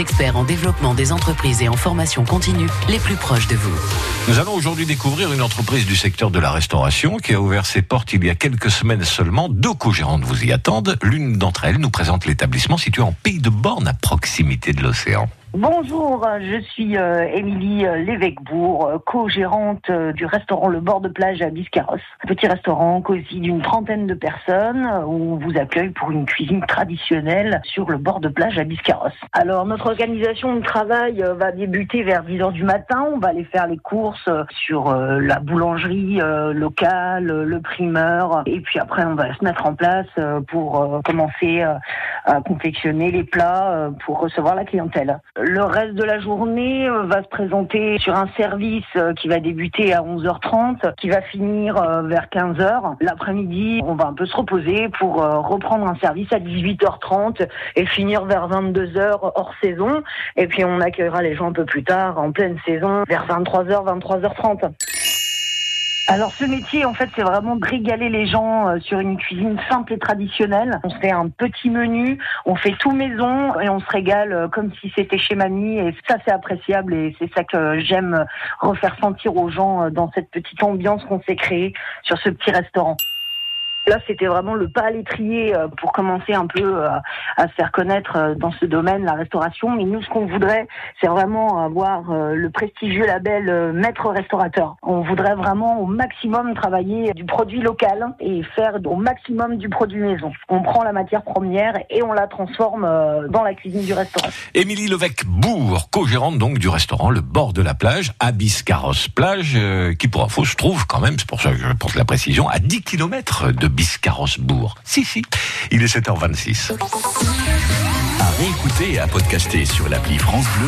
experts en développement des entreprises et en formation continue, les plus proches de vous. Nous allons aujourd'hui découvrir une entreprise du secteur de la restauration qui a ouvert ses portes il y a quelques semaines seulement. Deux co-gérantes vous y attendent. L'une d'entre elles nous présente l'établissement situé en Pays de Borne à proximité de l'océan. Bonjour, je suis euh, Émilie euh, euh, co-gérante euh, du restaurant Le Bord de Plage à Biscarros. Petit restaurant cosy d'une trentaine de personnes où on vous accueille pour une cuisine traditionnelle sur le bord de plage à Biscarros. Alors notre organisation de travail va débuter vers 10 heures du matin. On va aller faire les courses sur la boulangerie locale, le primeur, et puis après on va se mettre en place pour commencer à confectionner les plats euh, pour recevoir la clientèle. Le reste de la journée euh, va se présenter sur un service euh, qui va débuter à 11h30, qui va finir vers 15h. L'après-midi, on va un peu se reposer pour reprendre un service à 18h30 et finir vers 22h hors saison. Et puis on accueillera les gens un peu plus tard, en pleine saison, vers 23h, 23h30. Alors ce métier, en fait, c'est vraiment de régaler les gens euh, sur une cuisine simple et traditionnelle. On fait un petit menu, on fait tout maison et on se régale euh, comme si c'était chez mamie. Et ça, c'est appréciable et c'est ça que j'aime refaire sentir aux gens euh, dans cette petite ambiance qu'on s'est créée sur ce petit restaurant. Là, c'était vraiment le pas à l'étrier euh, pour commencer un peu euh, à se faire connaître euh, dans ce domaine, la restauration. Mais nous, ce qu'on voudrait, c'est vraiment avoir le prestigieux label maître restaurateur. On voudrait vraiment au maximum travailler du produit local et faire au maximum du produit maison. On prend la matière première et on la transforme dans la cuisine du restaurant. Émilie Levesque-Bourg, co-gérante donc du restaurant Le Bord de la Plage à Biscarros Plage, qui pour info se trouve quand même, c'est pour ça que je porte la précision, à 10 km de Biscarros-Bourg. Si, si, il est 7h26. À réécouter et à podcaster sur l'appli France Bleu